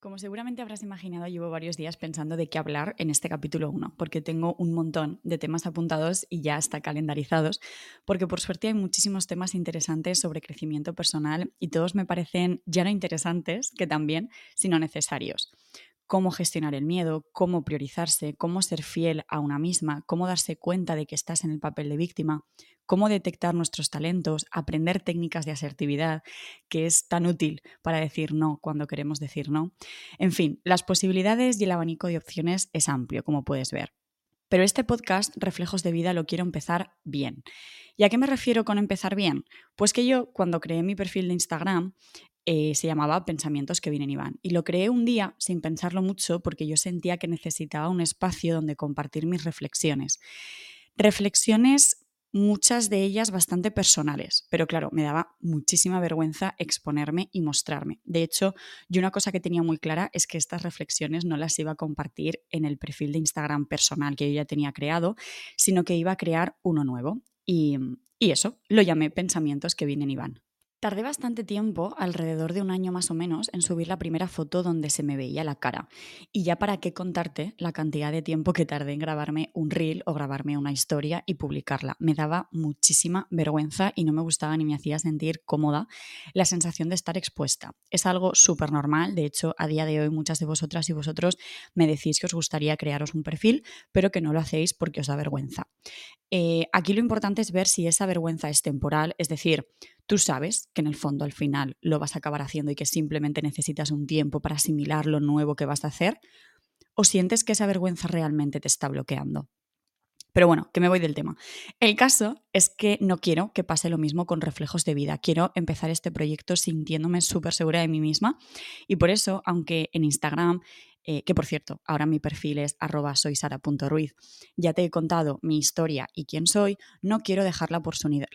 Como seguramente habrás imaginado, llevo varios días pensando de qué hablar en este capítulo 1, porque tengo un montón de temas apuntados y ya hasta calendarizados, porque por suerte hay muchísimos temas interesantes sobre crecimiento personal y todos me parecen ya no interesantes que también, sino necesarios cómo gestionar el miedo, cómo priorizarse, cómo ser fiel a una misma, cómo darse cuenta de que estás en el papel de víctima, cómo detectar nuestros talentos, aprender técnicas de asertividad, que es tan útil para decir no cuando queremos decir no. En fin, las posibilidades y el abanico de opciones es amplio, como puedes ver. Pero este podcast, Reflejos de Vida, lo quiero empezar bien. ¿Y a qué me refiero con empezar bien? Pues que yo, cuando creé mi perfil de Instagram, eh, se llamaba Pensamientos que vienen y van. Y lo creé un día sin pensarlo mucho porque yo sentía que necesitaba un espacio donde compartir mis reflexiones. Reflexiones, muchas de ellas bastante personales, pero claro, me daba muchísima vergüenza exponerme y mostrarme. De hecho, yo una cosa que tenía muy clara es que estas reflexiones no las iba a compartir en el perfil de Instagram personal que yo ya tenía creado, sino que iba a crear uno nuevo. Y, y eso, lo llamé Pensamientos que vienen y van. Tardé bastante tiempo, alrededor de un año más o menos, en subir la primera foto donde se me veía la cara. Y ya para qué contarte la cantidad de tiempo que tardé en grabarme un reel o grabarme una historia y publicarla. Me daba muchísima vergüenza y no me gustaba ni me hacía sentir cómoda la sensación de estar expuesta. Es algo súper normal, de hecho a día de hoy muchas de vosotras y vosotros me decís que os gustaría crearos un perfil, pero que no lo hacéis porque os da vergüenza. Eh, aquí lo importante es ver si esa vergüenza es temporal, es decir, tú sabes que en el fondo al final lo vas a acabar haciendo y que simplemente necesitas un tiempo para asimilar lo nuevo que vas a hacer, o sientes que esa vergüenza realmente te está bloqueando. Pero bueno, que me voy del tema. El caso es que no quiero que pase lo mismo con reflejos de vida. Quiero empezar este proyecto sintiéndome súper segura de mí misma y por eso, aunque en Instagram eh, que por cierto, ahora mi perfil es arroba soysara.ruiz. Ya te he contado mi historia y quién soy, no quiero dejar la oportunidad,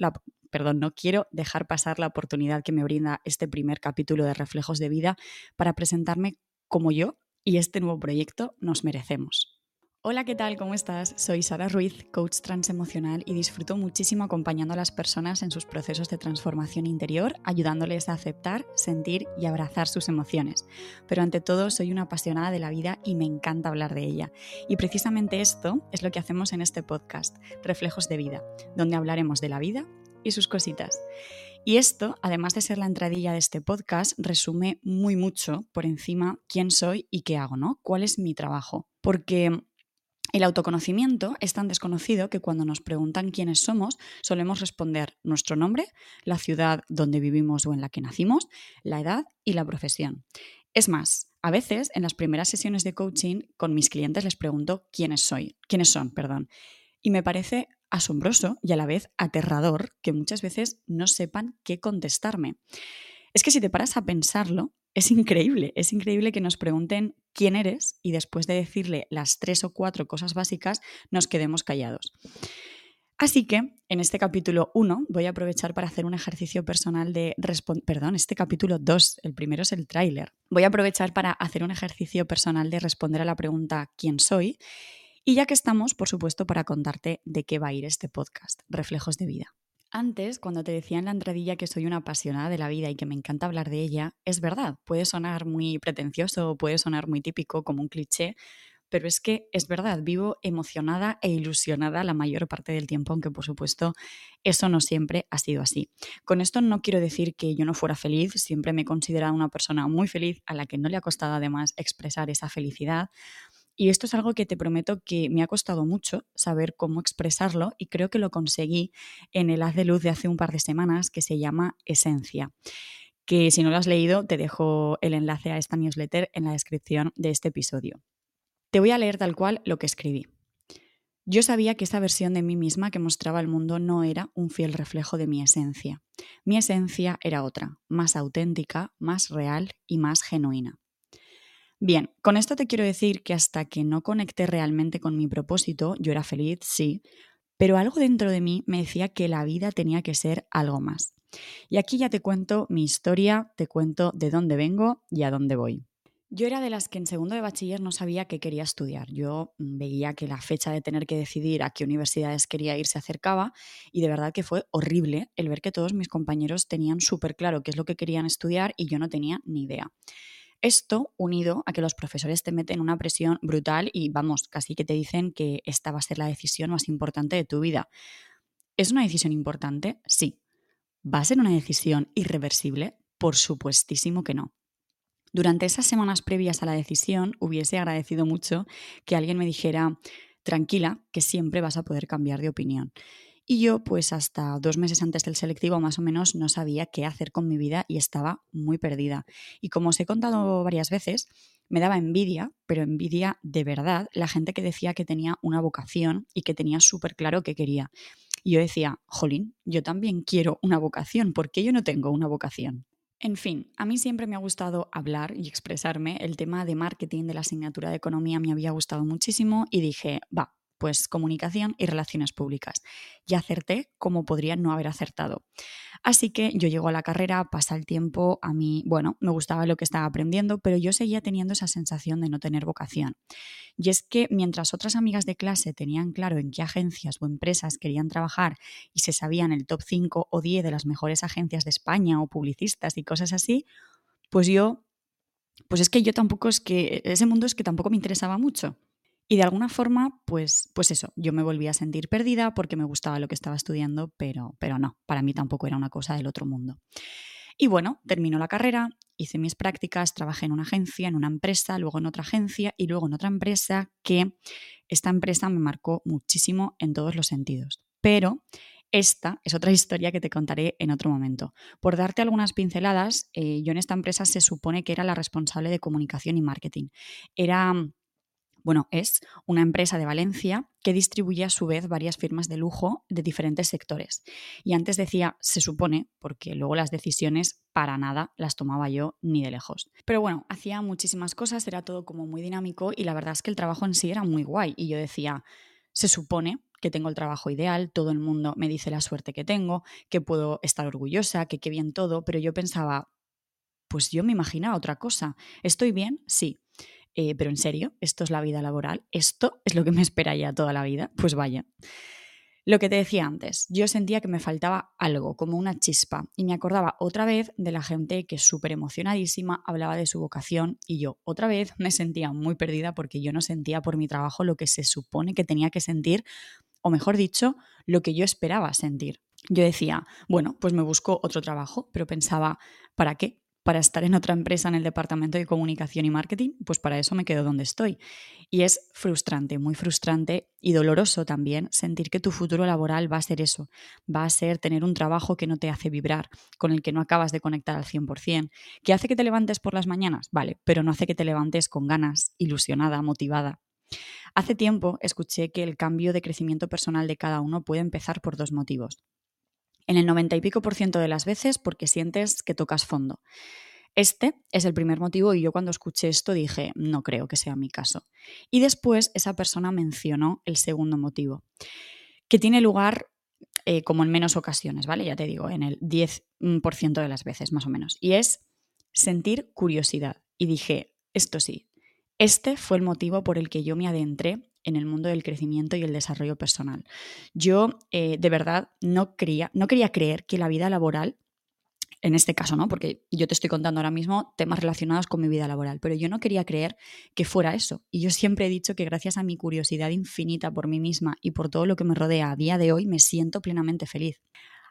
perdón, no quiero dejar pasar la oportunidad que me brinda este primer capítulo de Reflejos de Vida para presentarme como yo y este nuevo proyecto nos merecemos. Hola, ¿qué tal? ¿Cómo estás? Soy Sara Ruiz, coach transemocional y disfruto muchísimo acompañando a las personas en sus procesos de transformación interior, ayudándoles a aceptar, sentir y abrazar sus emociones. Pero ante todo, soy una apasionada de la vida y me encanta hablar de ella. Y precisamente esto es lo que hacemos en este podcast, Reflejos de Vida, donde hablaremos de la vida y sus cositas. Y esto, además de ser la entradilla de este podcast, resume muy mucho por encima quién soy y qué hago, ¿no? ¿Cuál es mi trabajo? Porque el autoconocimiento es tan desconocido que cuando nos preguntan quiénes somos, solemos responder nuestro nombre, la ciudad donde vivimos o en la que nacimos, la edad y la profesión. Es más, a veces en las primeras sesiones de coaching con mis clientes les pregunto quiénes soy, quiénes son, perdón. Y me parece asombroso y a la vez aterrador que muchas veces no sepan qué contestarme. Es que si te paras a pensarlo, es increíble, es increíble que nos pregunten quién eres y después de decirle las tres o cuatro cosas básicas nos quedemos callados. Así que en este capítulo 1 voy a aprovechar para hacer un ejercicio personal de perdón, este capítulo 2, el primero es el tráiler. Voy a aprovechar para hacer un ejercicio personal de responder a la pregunta ¿quién soy? Y ya que estamos, por supuesto, para contarte de qué va a ir este podcast, Reflejos de vida. Antes, cuando te decía en la entradilla que soy una apasionada de la vida y que me encanta hablar de ella, es verdad, puede sonar muy pretencioso, puede sonar muy típico, como un cliché, pero es que es verdad, vivo emocionada e ilusionada la mayor parte del tiempo, aunque por supuesto eso no siempre ha sido así. Con esto no quiero decir que yo no fuera feliz, siempre me he considerado una persona muy feliz a la que no le ha costado además expresar esa felicidad, y esto es algo que te prometo que me ha costado mucho saber cómo expresarlo y creo que lo conseguí en el haz de luz de hace un par de semanas que se llama Esencia que si no lo has leído te dejo el enlace a esta newsletter en la descripción de este episodio. Te voy a leer tal cual lo que escribí. Yo sabía que esa versión de mí misma que mostraba al mundo no era un fiel reflejo de mi esencia. Mi esencia era otra, más auténtica, más real y más genuina. Bien, con esto te quiero decir que hasta que no conecté realmente con mi propósito, yo era feliz, sí, pero algo dentro de mí me decía que la vida tenía que ser algo más. Y aquí ya te cuento mi historia, te cuento de dónde vengo y a dónde voy. Yo era de las que en segundo de bachiller no sabía qué quería estudiar. Yo veía que la fecha de tener que decidir a qué universidades quería ir se acercaba y de verdad que fue horrible el ver que todos mis compañeros tenían súper claro qué es lo que querían estudiar y yo no tenía ni idea. Esto unido a que los profesores te meten una presión brutal y vamos, casi que te dicen que esta va a ser la decisión más importante de tu vida. ¿Es una decisión importante? Sí. ¿Va a ser una decisión irreversible? Por supuestísimo que no. Durante esas semanas previas a la decisión hubiese agradecido mucho que alguien me dijera, tranquila, que siempre vas a poder cambiar de opinión. Y yo, pues hasta dos meses antes del selectivo más o menos, no sabía qué hacer con mi vida y estaba muy perdida. Y como os he contado varias veces, me daba envidia, pero envidia de verdad, la gente que decía que tenía una vocación y que tenía súper claro qué quería. Y yo decía, jolín, yo también quiero una vocación, ¿por qué yo no tengo una vocación? En fin, a mí siempre me ha gustado hablar y expresarme. El tema de marketing de la asignatura de economía me había gustado muchísimo y dije, va, pues comunicación y relaciones públicas. Y acerté como podría no haber acertado. Así que yo llego a la carrera, pasa el tiempo, a mí, bueno, me gustaba lo que estaba aprendiendo, pero yo seguía teniendo esa sensación de no tener vocación. Y es que mientras otras amigas de clase tenían claro en qué agencias o empresas querían trabajar y se sabían el top 5 o 10 de las mejores agencias de España o publicistas y cosas así, pues yo, pues es que yo tampoco es que, ese mundo es que tampoco me interesaba mucho. Y de alguna forma, pues, pues eso, yo me volví a sentir perdida porque me gustaba lo que estaba estudiando, pero, pero no, para mí tampoco era una cosa del otro mundo. Y bueno, terminó la carrera, hice mis prácticas, trabajé en una agencia, en una empresa, luego en otra agencia y luego en otra empresa que esta empresa me marcó muchísimo en todos los sentidos. Pero esta es otra historia que te contaré en otro momento. Por darte algunas pinceladas, eh, yo en esta empresa se supone que era la responsable de comunicación y marketing. Era bueno, es una empresa de Valencia que distribuye a su vez varias firmas de lujo de diferentes sectores. Y antes decía se supone, porque luego las decisiones para nada las tomaba yo ni de lejos. Pero bueno, hacía muchísimas cosas, era todo como muy dinámico y la verdad es que el trabajo en sí era muy guay. Y yo decía, se supone que tengo el trabajo ideal, todo el mundo me dice la suerte que tengo, que puedo estar orgullosa, que qué bien todo, pero yo pensaba, pues yo me imaginaba otra cosa. ¿Estoy bien? Sí. Eh, pero en serio, esto es la vida laboral, esto es lo que me espera ya toda la vida, pues vaya. Lo que te decía antes, yo sentía que me faltaba algo, como una chispa, y me acordaba otra vez de la gente que súper emocionadísima hablaba de su vocación y yo otra vez me sentía muy perdida porque yo no sentía por mi trabajo lo que se supone que tenía que sentir, o mejor dicho, lo que yo esperaba sentir. Yo decía, bueno, pues me busco otro trabajo, pero pensaba, ¿para qué? Para estar en otra empresa en el departamento de comunicación y marketing, pues para eso me quedo donde estoy. Y es frustrante, muy frustrante y doloroso también sentir que tu futuro laboral va a ser eso, va a ser tener un trabajo que no te hace vibrar, con el que no acabas de conectar al 100%, que hace que te levantes por las mañanas, vale, pero no hace que te levantes con ganas, ilusionada, motivada. Hace tiempo escuché que el cambio de crecimiento personal de cada uno puede empezar por dos motivos en el 90 y pico por ciento de las veces porque sientes que tocas fondo. Este es el primer motivo y yo cuando escuché esto dije, no creo que sea mi caso. Y después esa persona mencionó el segundo motivo, que tiene lugar eh, como en menos ocasiones, ¿vale? Ya te digo, en el 10% de las veces más o menos. Y es sentir curiosidad. Y dije, esto sí, este fue el motivo por el que yo me adentré en el mundo del crecimiento y el desarrollo personal. Yo eh, de verdad no, quería, no quería creer que la vida laboral, en este caso, ¿no? Porque yo te estoy contando ahora mismo temas relacionados con mi vida laboral, pero yo no quería creer que fuera eso. Y yo siempre he dicho que gracias a mi curiosidad infinita por mí misma y por todo lo que me rodea a día de hoy, me siento plenamente feliz.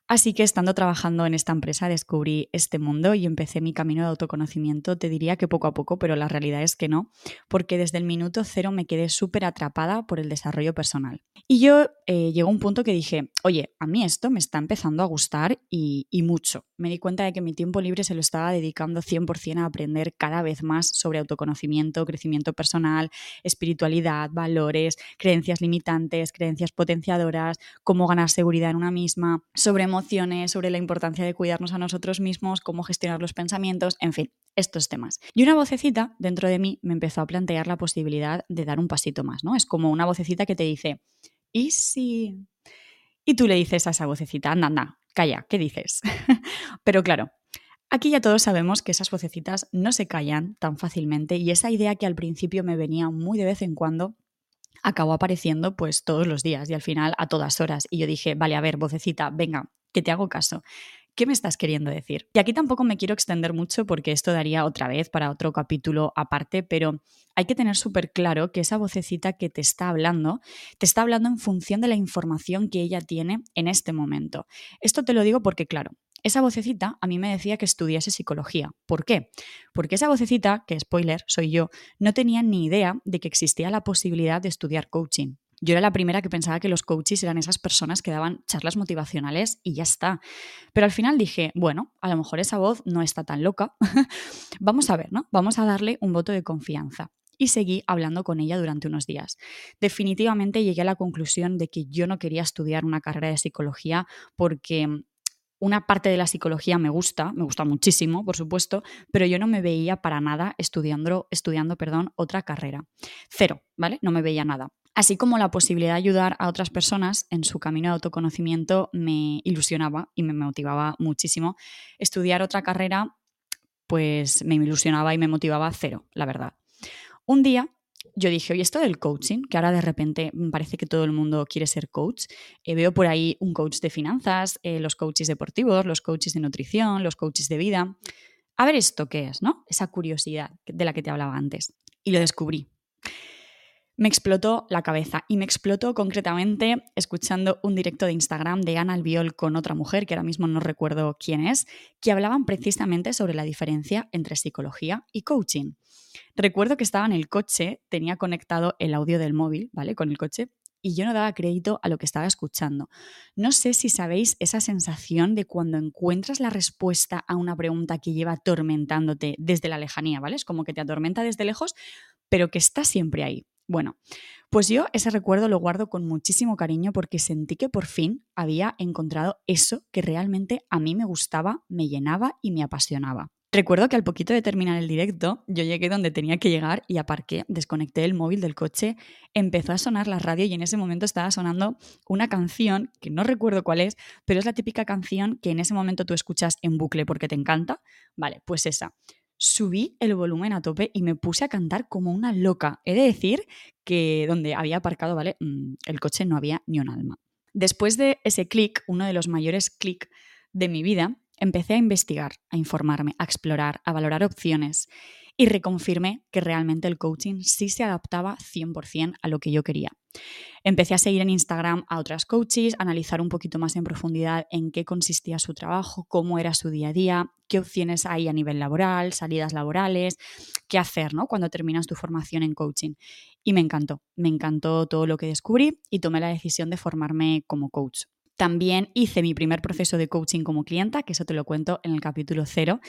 Así que estando trabajando en esta empresa descubrí este mundo y empecé mi camino de autoconocimiento. Te diría que poco a poco, pero la realidad es que no, porque desde el minuto cero me quedé súper atrapada por el desarrollo personal. Y yo eh, llegó un punto que dije, oye, a mí esto me está empezando a gustar y, y mucho. Me di cuenta de que mi tiempo libre se lo estaba dedicando 100% a aprender cada vez más sobre autoconocimiento, crecimiento personal, espiritualidad, valores, creencias limitantes, creencias potenciadoras, cómo ganar seguridad en una misma, sobre emociones, sobre la importancia de cuidarnos a nosotros mismos, cómo gestionar los pensamientos, en fin, estos temas. Y una vocecita dentro de mí me empezó a plantear la posibilidad de dar un pasito más, ¿no? Es como una vocecita que te dice, ¿y si? Y tú le dices a esa vocecita, anda, anda, calla, ¿qué dices? Pero claro, Aquí ya todos sabemos que esas vocecitas no se callan tan fácilmente y esa idea que al principio me venía muy de vez en cuando acabó apareciendo pues todos los días y al final a todas horas. Y yo dije, vale, a ver, vocecita, venga, que te hago caso. ¿Qué me estás queriendo decir? Y aquí tampoco me quiero extender mucho porque esto daría otra vez para otro capítulo aparte, pero hay que tener súper claro que esa vocecita que te está hablando, te está hablando en función de la información que ella tiene en este momento. Esto te lo digo porque, claro, esa vocecita a mí me decía que estudiase psicología. ¿Por qué? Porque esa vocecita, que spoiler, soy yo, no tenía ni idea de que existía la posibilidad de estudiar coaching. Yo era la primera que pensaba que los coaches eran esas personas que daban charlas motivacionales y ya está. Pero al final dije, bueno, a lo mejor esa voz no está tan loca. Vamos a ver, ¿no? Vamos a darle un voto de confianza. Y seguí hablando con ella durante unos días. Definitivamente llegué a la conclusión de que yo no quería estudiar una carrera de psicología porque una parte de la psicología me gusta, me gusta muchísimo, por supuesto, pero yo no me veía para nada estudiando, estudiando perdón, otra carrera. Cero, ¿vale? No me veía nada así como la posibilidad de ayudar a otras personas en su camino de autoconocimiento me ilusionaba y me motivaba muchísimo. Estudiar otra carrera, pues me ilusionaba y me motivaba cero, la verdad. Un día yo dije, oye, esto del coaching, que ahora de repente parece que todo el mundo quiere ser coach, eh, veo por ahí un coach de finanzas, eh, los coaches deportivos, los coaches de nutrición, los coaches de vida. A ver esto qué es, ¿no? Esa curiosidad de la que te hablaba antes. Y lo descubrí me explotó la cabeza y me explotó concretamente escuchando un directo de Instagram de Ana Albiol con otra mujer, que ahora mismo no recuerdo quién es, que hablaban precisamente sobre la diferencia entre psicología y coaching. Recuerdo que estaba en el coche, tenía conectado el audio del móvil, ¿vale? Con el coche, y yo no daba crédito a lo que estaba escuchando. No sé si sabéis esa sensación de cuando encuentras la respuesta a una pregunta que lleva atormentándote desde la lejanía, ¿vale? Es como que te atormenta desde lejos, pero que está siempre ahí. Bueno, pues yo ese recuerdo lo guardo con muchísimo cariño porque sentí que por fin había encontrado eso que realmente a mí me gustaba, me llenaba y me apasionaba. Recuerdo que al poquito de terminar el directo, yo llegué donde tenía que llegar y aparqué, desconecté el móvil del coche, empezó a sonar la radio y en ese momento estaba sonando una canción que no recuerdo cuál es, pero es la típica canción que en ese momento tú escuchas en bucle porque te encanta. Vale, pues esa subí el volumen a tope y me puse a cantar como una loca. He de decir que donde había aparcado, ¿vale? Mm, el coche no había ni un alma. Después de ese clic, uno de los mayores clics de mi vida, empecé a investigar, a informarme, a explorar, a valorar opciones y reconfirmé que realmente el coaching sí se adaptaba 100% a lo que yo quería. Empecé a seguir en Instagram a otras coaches, analizar un poquito más en profundidad en qué consistía su trabajo, cómo era su día a día, qué opciones hay a nivel laboral, salidas laborales, qué hacer ¿no? cuando terminas tu formación en coaching. Y me encantó, me encantó todo lo que descubrí y tomé la decisión de formarme como coach. También hice mi primer proceso de coaching como clienta, que eso te lo cuento en el capítulo cero,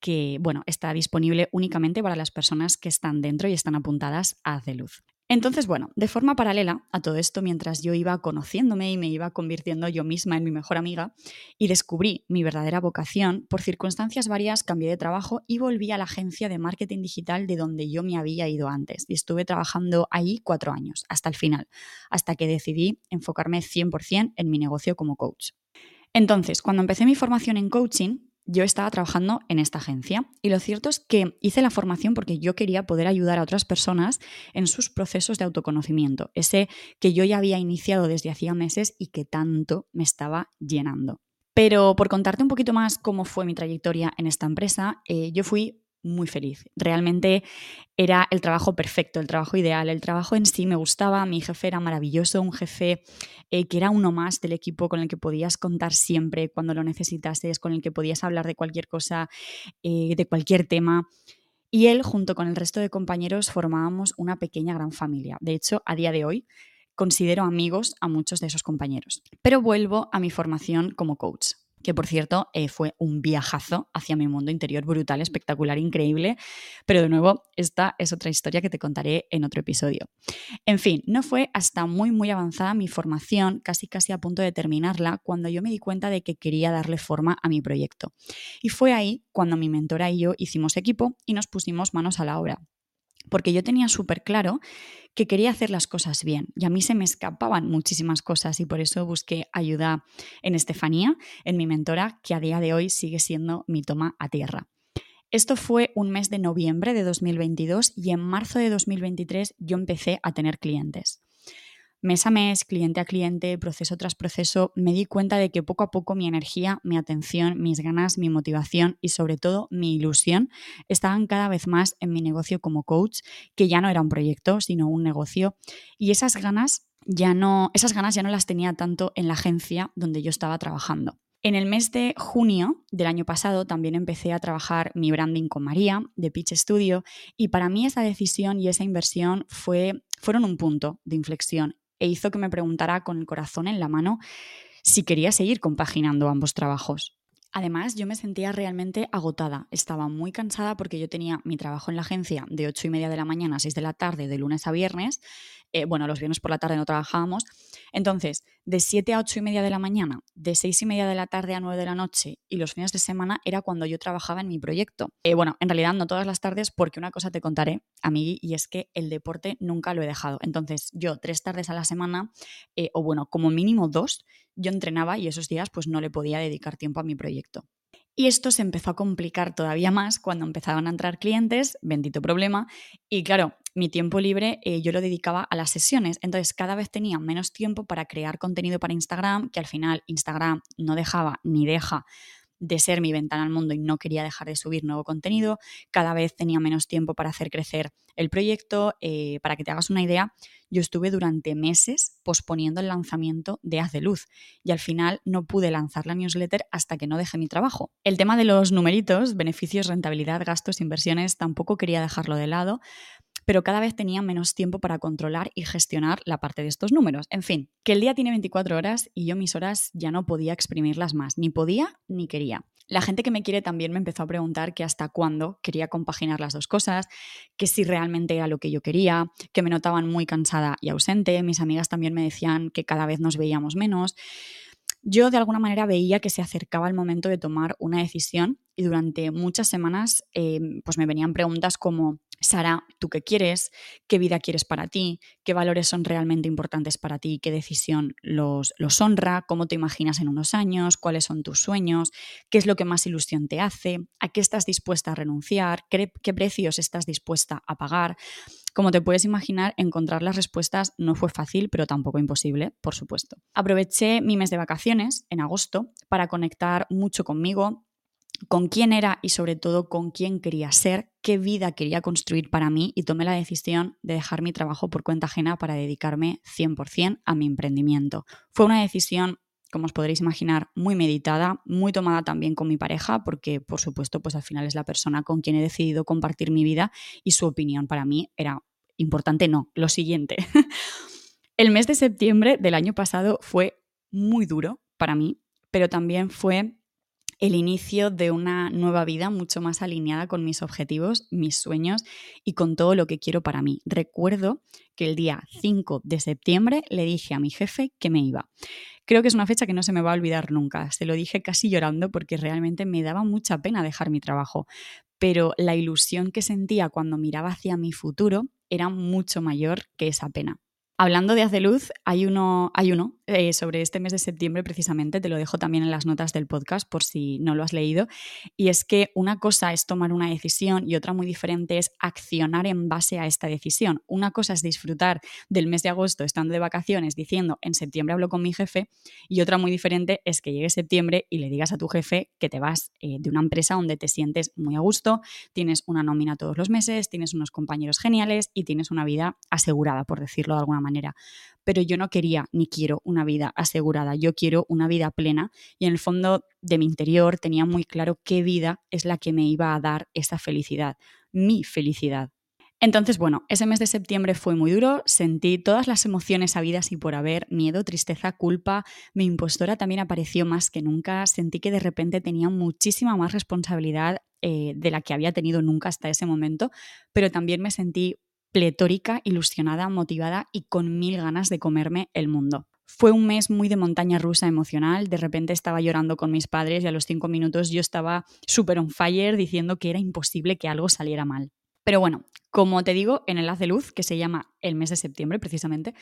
que bueno, está disponible únicamente para las personas que están dentro y están apuntadas a de Luz. Entonces, bueno, de forma paralela a todo esto, mientras yo iba conociéndome y me iba convirtiendo yo misma en mi mejor amiga y descubrí mi verdadera vocación, por circunstancias varias cambié de trabajo y volví a la agencia de marketing digital de donde yo me había ido antes. Y estuve trabajando ahí cuatro años, hasta el final, hasta que decidí enfocarme 100% en mi negocio como coach. Entonces, cuando empecé mi formación en coaching, yo estaba trabajando en esta agencia y lo cierto es que hice la formación porque yo quería poder ayudar a otras personas en sus procesos de autoconocimiento, ese que yo ya había iniciado desde hacía meses y que tanto me estaba llenando. Pero por contarte un poquito más cómo fue mi trayectoria en esta empresa, eh, yo fui muy feliz. Realmente era el trabajo perfecto, el trabajo ideal, el trabajo en sí me gustaba, mi jefe era maravilloso, un jefe eh, que era uno más del equipo con el que podías contar siempre cuando lo necesitases, con el que podías hablar de cualquier cosa, eh, de cualquier tema. Y él, junto con el resto de compañeros, formábamos una pequeña gran familia. De hecho, a día de hoy considero amigos a muchos de esos compañeros. Pero vuelvo a mi formación como coach que por cierto eh, fue un viajazo hacia mi mundo interior brutal, espectacular, increíble, pero de nuevo, esta es otra historia que te contaré en otro episodio. En fin, no fue hasta muy, muy avanzada mi formación, casi casi a punto de terminarla, cuando yo me di cuenta de que quería darle forma a mi proyecto. Y fue ahí cuando mi mentora y yo hicimos equipo y nos pusimos manos a la obra porque yo tenía súper claro que quería hacer las cosas bien y a mí se me escapaban muchísimas cosas y por eso busqué ayuda en Estefanía, en mi mentora, que a día de hoy sigue siendo mi toma a tierra. Esto fue un mes de noviembre de 2022 y en marzo de 2023 yo empecé a tener clientes. Mes a mes, cliente a cliente, proceso tras proceso, me di cuenta de que poco a poco mi energía, mi atención, mis ganas, mi motivación y sobre todo mi ilusión estaban cada vez más en mi negocio como coach, que ya no era un proyecto, sino un negocio. Y esas ganas ya no, esas ganas ya no las tenía tanto en la agencia donde yo estaba trabajando. En el mes de junio del año pasado también empecé a trabajar mi branding con María de Pitch Studio y para mí esa decisión y esa inversión fue, fueron un punto de inflexión e hizo que me preguntara con el corazón en la mano si quería seguir compaginando ambos trabajos. Además, yo me sentía realmente agotada. Estaba muy cansada porque yo tenía mi trabajo en la agencia de 8 y media de la mañana a 6 de la tarde, de lunes a viernes. Eh, bueno, los viernes por la tarde no trabajábamos. Entonces, de 7 a 8 y media de la mañana, de 6 y media de la tarde a 9 de la noche y los fines de semana era cuando yo trabajaba en mi proyecto. Eh, bueno, en realidad no todas las tardes porque una cosa te contaré a mí y es que el deporte nunca lo he dejado. Entonces, yo tres tardes a la semana, eh, o bueno, como mínimo dos, yo entrenaba y esos días pues no le podía dedicar tiempo a mi proyecto. Y esto se empezó a complicar todavía más cuando empezaban a entrar clientes, bendito problema, y claro, mi tiempo libre eh, yo lo dedicaba a las sesiones, entonces cada vez tenía menos tiempo para crear contenido para Instagram, que al final Instagram no dejaba ni deja de ser mi ventana al mundo y no quería dejar de subir nuevo contenido. Cada vez tenía menos tiempo para hacer crecer el proyecto. Eh, para que te hagas una idea, yo estuve durante meses posponiendo el lanzamiento de Haz de Luz y al final no pude lanzar la newsletter hasta que no dejé mi trabajo. El tema de los numeritos, beneficios, rentabilidad, gastos, inversiones, tampoco quería dejarlo de lado pero cada vez tenía menos tiempo para controlar y gestionar la parte de estos números. En fin, que el día tiene 24 horas y yo mis horas ya no podía exprimirlas más, ni podía ni quería. La gente que me quiere también me empezó a preguntar que hasta cuándo quería compaginar las dos cosas, que si realmente era lo que yo quería, que me notaban muy cansada y ausente. Mis amigas también me decían que cada vez nos veíamos menos. Yo de alguna manera veía que se acercaba el momento de tomar una decisión y durante muchas semanas eh, pues me venían preguntas como Sara, ¿tú qué quieres? ¿Qué vida quieres para ti? ¿Qué valores son realmente importantes para ti? ¿Qué decisión los, honra? ¿Cómo te imaginas en unos años? ¿Cuáles son tus sueños? ¿Qué es lo que más ilusión te hace? ¿A qué estás dispuesta a renunciar? ¿Qué, qué precios estás dispuesta a pagar? Como te puedes imaginar, encontrar las respuestas no fue fácil, pero tampoco imposible, por supuesto. Aproveché mi mes de vacaciones, en agosto, para conectar mucho conmigo, con quién era y sobre todo con quién quería ser, qué vida quería construir para mí y tomé la decisión de dejar mi trabajo por cuenta ajena para dedicarme 100% a mi emprendimiento. Fue una decisión como os podréis imaginar, muy meditada, muy tomada también con mi pareja, porque por supuesto, pues al final es la persona con quien he decidido compartir mi vida y su opinión para mí era importante. No, lo siguiente. El mes de septiembre del año pasado fue muy duro para mí, pero también fue el inicio de una nueva vida mucho más alineada con mis objetivos, mis sueños y con todo lo que quiero para mí. Recuerdo que el día 5 de septiembre le dije a mi jefe que me iba. Creo que es una fecha que no se me va a olvidar nunca. Se lo dije casi llorando porque realmente me daba mucha pena dejar mi trabajo, pero la ilusión que sentía cuando miraba hacia mi futuro era mucho mayor que esa pena. Hablando de Haz de Luz, hay uno, hay uno eh, sobre este mes de septiembre precisamente, te lo dejo también en las notas del podcast por si no lo has leído, y es que una cosa es tomar una decisión y otra muy diferente es accionar en base a esta decisión. Una cosa es disfrutar del mes de agosto estando de vacaciones diciendo en septiembre hablo con mi jefe y otra muy diferente es que llegue septiembre y le digas a tu jefe que te vas eh, de una empresa donde te sientes muy a gusto, tienes una nómina todos los meses, tienes unos compañeros geniales y tienes una vida asegurada, por decirlo de alguna manera manera. Pero yo no quería ni quiero una vida asegurada, yo quiero una vida plena y en el fondo de mi interior tenía muy claro qué vida es la que me iba a dar esa felicidad, mi felicidad. Entonces, bueno, ese mes de septiembre fue muy duro, sentí todas las emociones habidas y por haber, miedo, tristeza, culpa, mi impostora también apareció más que nunca, sentí que de repente tenía muchísima más responsabilidad eh, de la que había tenido nunca hasta ese momento, pero también me sentí pletórica, ilusionada, motivada y con mil ganas de comerme el mundo. Fue un mes muy de montaña rusa emocional, de repente estaba llorando con mis padres y a los cinco minutos yo estaba súper on fire diciendo que era imposible que algo saliera mal. Pero bueno, como te digo, en el haz de luz, que se llama el mes de septiembre precisamente,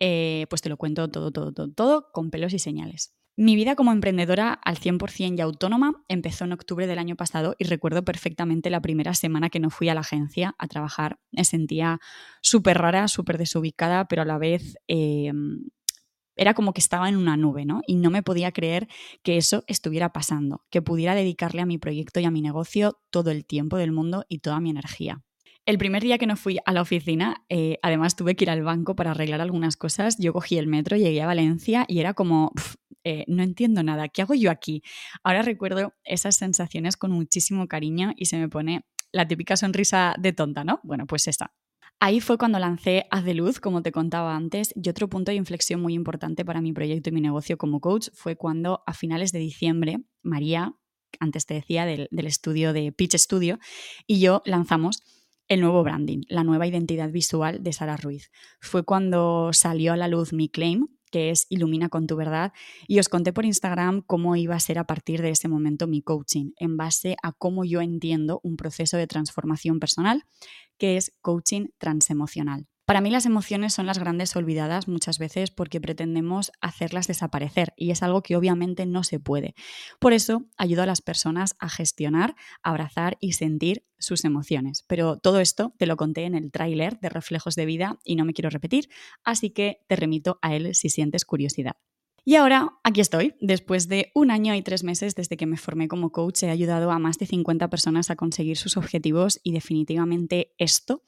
eh, pues te lo cuento todo, todo, todo, todo con pelos y señales. Mi vida como emprendedora al 100% y autónoma empezó en octubre del año pasado y recuerdo perfectamente la primera semana que no fui a la agencia a trabajar. Me sentía súper rara, súper desubicada, pero a la vez em, era como que estaba en una nube, ¿no? Y no me podía creer que eso estuviera pasando, que pudiera dedicarle a mi proyecto y a mi negocio todo el tiempo del mundo y toda mi energía. El primer día que no fui a la oficina, eh, además tuve que ir al banco para arreglar algunas cosas. Yo cogí el metro, llegué a Valencia y era como, eh, no entiendo nada, ¿qué hago yo aquí? Ahora recuerdo esas sensaciones con muchísimo cariño y se me pone la típica sonrisa de tonta, ¿no? Bueno, pues esta. Ahí fue cuando lancé Haz de Luz, como te contaba antes, y otro punto de inflexión muy importante para mi proyecto y mi negocio como coach fue cuando a finales de diciembre, María, antes te decía del, del estudio de Pitch Studio, y yo lanzamos el nuevo branding, la nueva identidad visual de Sara Ruiz. Fue cuando salió a la luz mi claim, que es Ilumina con tu verdad, y os conté por Instagram cómo iba a ser a partir de ese momento mi coaching, en base a cómo yo entiendo un proceso de transformación personal, que es coaching transemocional. Para mí las emociones son las grandes olvidadas muchas veces porque pretendemos hacerlas desaparecer y es algo que obviamente no se puede. Por eso ayudo a las personas a gestionar, abrazar y sentir sus emociones. Pero todo esto te lo conté en el tráiler de Reflejos de Vida y no me quiero repetir, así que te remito a él si sientes curiosidad. Y ahora aquí estoy. Después de un año y tres meses desde que me formé como coach, he ayudado a más de 50 personas a conseguir sus objetivos y definitivamente esto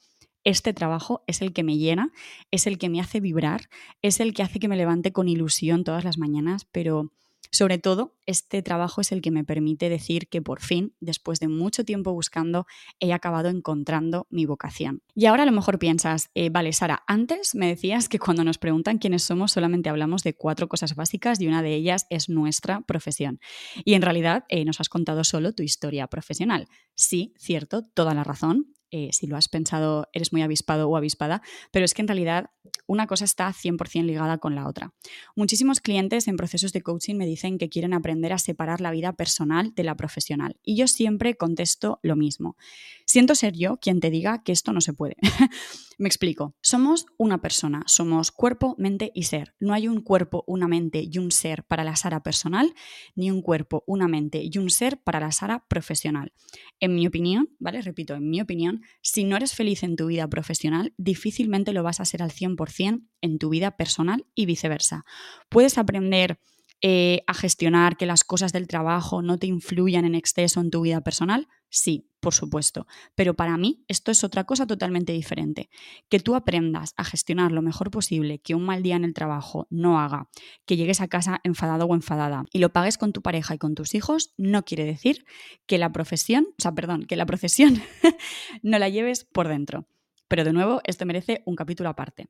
este trabajo es el que me llena, es el que me hace vibrar, es el que hace que me levante con ilusión todas las mañanas, pero sobre todo, este trabajo es el que me permite decir que por fin, después de mucho tiempo buscando, he acabado encontrando mi vocación. Y ahora a lo mejor piensas, eh, vale, Sara, antes me decías que cuando nos preguntan quiénes somos solamente hablamos de cuatro cosas básicas y una de ellas es nuestra profesión. Y en realidad eh, nos has contado solo tu historia profesional. Sí, cierto, toda la razón, eh, si lo has pensado, eres muy avispado o avispada, pero es que en realidad una cosa está 100% ligada con la otra. Muchísimos clientes en procesos de coaching me dicen que quieren aprender a separar la vida personal de la profesional y yo siempre contesto lo mismo. Siento ser yo quien te diga que esto no se puede. me explico. Somos una persona, somos cuerpo, mente y ser. No hay un cuerpo, una mente y un ser para la Sara personal, ni un cuerpo, una mente y un ser para la Sara profesional. En mi opinión, ¿vale? Repito, en mi opinión, si no eres feliz en tu vida profesional, difícilmente lo vas a ser al 100% en tu vida personal y viceversa. Puedes aprender eh, a gestionar que las cosas del trabajo no te influyan en exceso en tu vida personal? Sí, por supuesto. Pero para mí esto es otra cosa totalmente diferente. Que tú aprendas a gestionar lo mejor posible, que un mal día en el trabajo no haga, que llegues a casa enfadado o enfadada y lo pagues con tu pareja y con tus hijos, no quiere decir que la profesión, o sea, perdón, que la profesión no la lleves por dentro. Pero de nuevo, esto merece un capítulo aparte.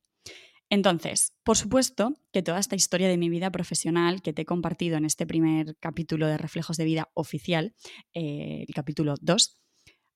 Entonces, por supuesto que toda esta historia de mi vida profesional que te he compartido en este primer capítulo de Reflejos de Vida oficial, eh, el capítulo 2,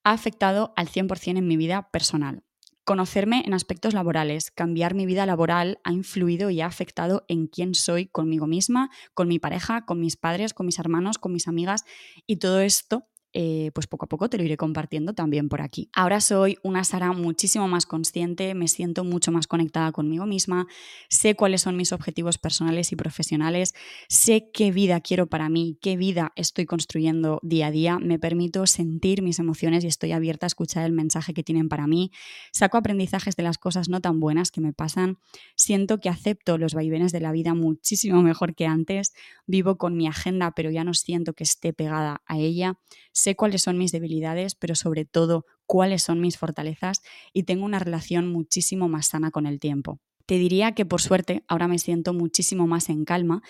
ha afectado al 100% en mi vida personal. Conocerme en aspectos laborales, cambiar mi vida laboral ha influido y ha afectado en quién soy conmigo misma, con mi pareja, con mis padres, con mis hermanos, con mis amigas y todo esto eh, pues poco a poco te lo iré compartiendo también por aquí. Ahora soy una Sara muchísimo más consciente, me siento mucho más conectada conmigo misma, sé cuáles son mis objetivos personales y profesionales, sé qué vida quiero para mí, qué vida estoy construyendo día a día, me permito sentir mis emociones y estoy abierta a escuchar el mensaje que tienen para mí, saco aprendizajes de las cosas no tan buenas que me pasan, siento que acepto los vaivenes de la vida muchísimo mejor que antes, vivo con mi agenda pero ya no siento que esté pegada a ella sé cuáles son mis debilidades, pero sobre todo cuáles son mis fortalezas y tengo una relación muchísimo más sana con el tiempo. Te diría que por suerte ahora me siento muchísimo más en calma,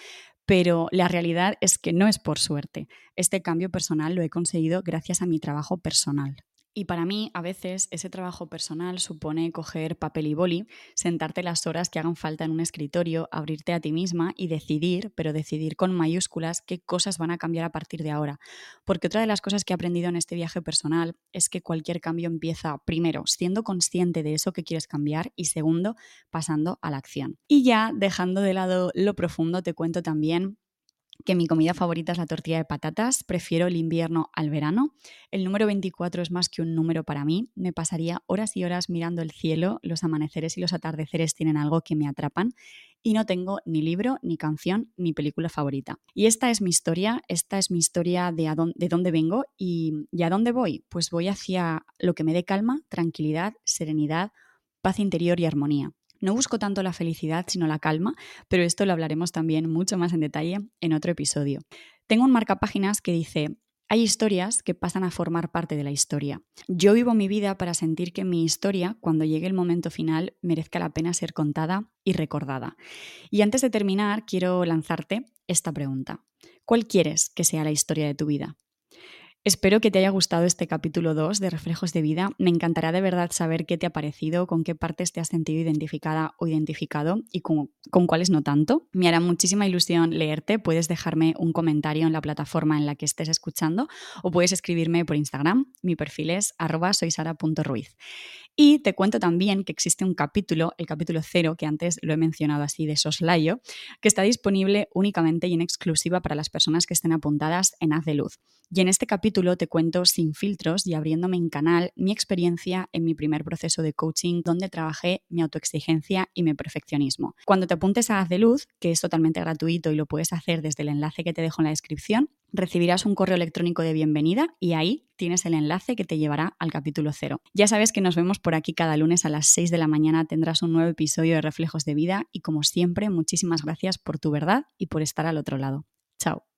pero la realidad es que no es por suerte. Este cambio personal lo he conseguido gracias a mi trabajo personal. Y para mí, a veces, ese trabajo personal supone coger papel y boli, sentarte las horas que hagan falta en un escritorio, abrirte a ti misma y decidir, pero decidir con mayúsculas, qué cosas van a cambiar a partir de ahora. Porque otra de las cosas que he aprendido en este viaje personal es que cualquier cambio empieza, primero, siendo consciente de eso que quieres cambiar y segundo, pasando a la acción. Y ya, dejando de lado lo profundo, te cuento también que mi comida favorita es la tortilla de patatas, prefiero el invierno al verano. El número 24 es más que un número para mí, me pasaría horas y horas mirando el cielo, los amaneceres y los atardeceres tienen algo que me atrapan y no tengo ni libro, ni canción, ni película favorita. Y esta es mi historia, esta es mi historia de, de dónde vengo y, y a dónde voy. Pues voy hacia lo que me dé calma, tranquilidad, serenidad, paz interior y armonía. No busco tanto la felicidad, sino la calma, pero esto lo hablaremos también mucho más en detalle en otro episodio. Tengo un marcapáginas que dice, hay historias que pasan a formar parte de la historia. Yo vivo mi vida para sentir que mi historia, cuando llegue el momento final, merezca la pena ser contada y recordada. Y antes de terminar, quiero lanzarte esta pregunta. ¿Cuál quieres que sea la historia de tu vida? Espero que te haya gustado este capítulo 2 de Reflejos de Vida. Me encantará de verdad saber qué te ha parecido, con qué partes te has sentido identificada o identificado y con, cuáles no tanto. Me hará muchísima ilusión leerte. Puedes dejarme un comentario en la plataforma en la que estés escuchando o puedes escribirme por Instagram. Mi perfil es arroba soysara.ruiz. Y te cuento también que existe un capítulo, el capítulo cero, que antes lo he mencionado así de soslayo, que está disponible únicamente y en exclusiva para las personas que estén apuntadas en Haz de Luz. Y en este capítulo te cuento sin filtros y abriéndome en canal mi experiencia en mi primer proceso de coaching donde trabajé mi autoexigencia y mi perfeccionismo. Cuando te apuntes a Haz de Luz, que es totalmente gratuito y lo puedes hacer desde el enlace que te dejo en la descripción, recibirás un correo electrónico de bienvenida y ahí tienes el enlace que te llevará al capítulo cero. Ya sabes que nos vemos por aquí cada lunes a las 6 de la mañana, tendrás un nuevo episodio de Reflejos de Vida y como siempre, muchísimas gracias por tu verdad y por estar al otro lado. Chao.